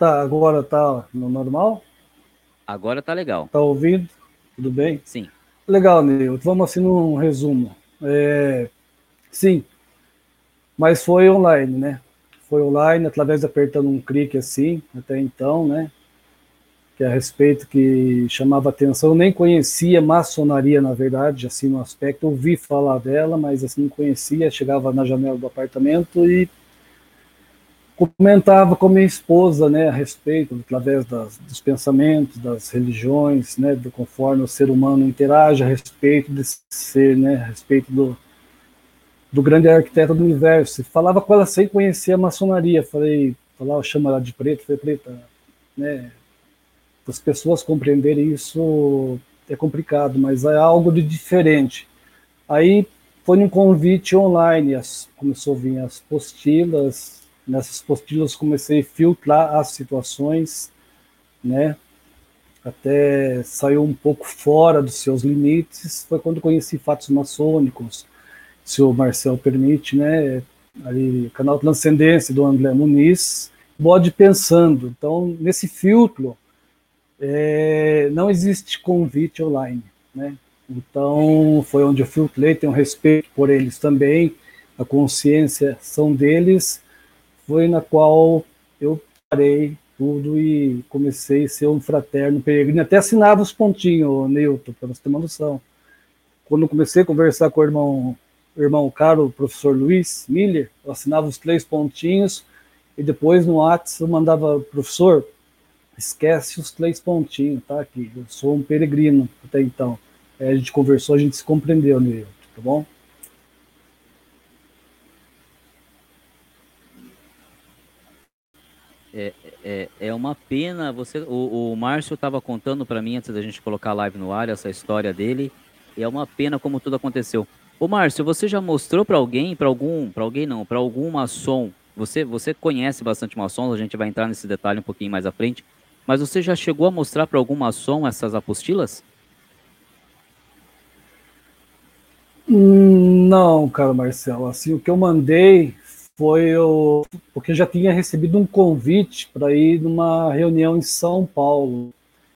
Tá, agora tá no normal? Agora tá legal. Tá ouvindo? Tudo bem? Sim. Legal, Neil. Vamos assim num resumo. É, sim, mas foi online, né? Foi online, através de apertando um clique assim, até então, né? Que é a respeito que chamava atenção. Eu nem conhecia maçonaria, na verdade, assim, no aspecto. Ouvi falar dela, mas assim, não conhecia. Chegava na janela do apartamento e comentava com minha esposa, né, a respeito, através das, dos pensamentos, das religiões, né, do conforme o ser humano interage a respeito de ser, né, a respeito do, do grande arquiteto do universo. Falava com ela sem conhecer a maçonaria. Falei, falava, chama ela de preto, falei, preta, né, as pessoas compreenderem isso é complicado, mas é algo de diferente. Aí foi num convite online, as, começou a vir as postilas, Nessas postilas comecei a filtrar as situações, né? Até saiu um pouco fora dos seus limites. Foi quando conheci fatos maçônicos, se o Marcel permite, né? Ali, canal Transcendência do André Muniz, bode pensando. Então, nesse filtro, é, não existe convite online, né? Então, foi onde eu filtrei, tenho respeito por eles também, a consciência são deles, foi na qual eu parei tudo e comecei a ser um fraterno peregrino. Até assinava os pontinhos, Newton, para você ter uma noção. Quando comecei a conversar com o irmão, irmão caro, o professor Luiz Miller, eu assinava os três pontinhos e depois no WhatsApp eu mandava, professor, esquece os três pontinhos, tá? Aqui, eu sou um peregrino até então. Aí a gente conversou, a gente se compreendeu, Newton, tá bom? É, é, é uma pena. Você, o, o Márcio estava contando para mim antes da gente colocar a live no ar essa história dele. É uma pena como tudo aconteceu. Ô Márcio, você já mostrou para alguém, para algum, para alguém não, para algum maçom? Você, você conhece bastante maçons, a gente vai entrar nesse detalhe um pouquinho mais à frente. Mas você já chegou a mostrar para algum maçom essas apostilas? Hum, não, cara Marcelo. Assim, o que eu mandei foi o porque já tinha recebido um convite para ir numa reunião em São Paulo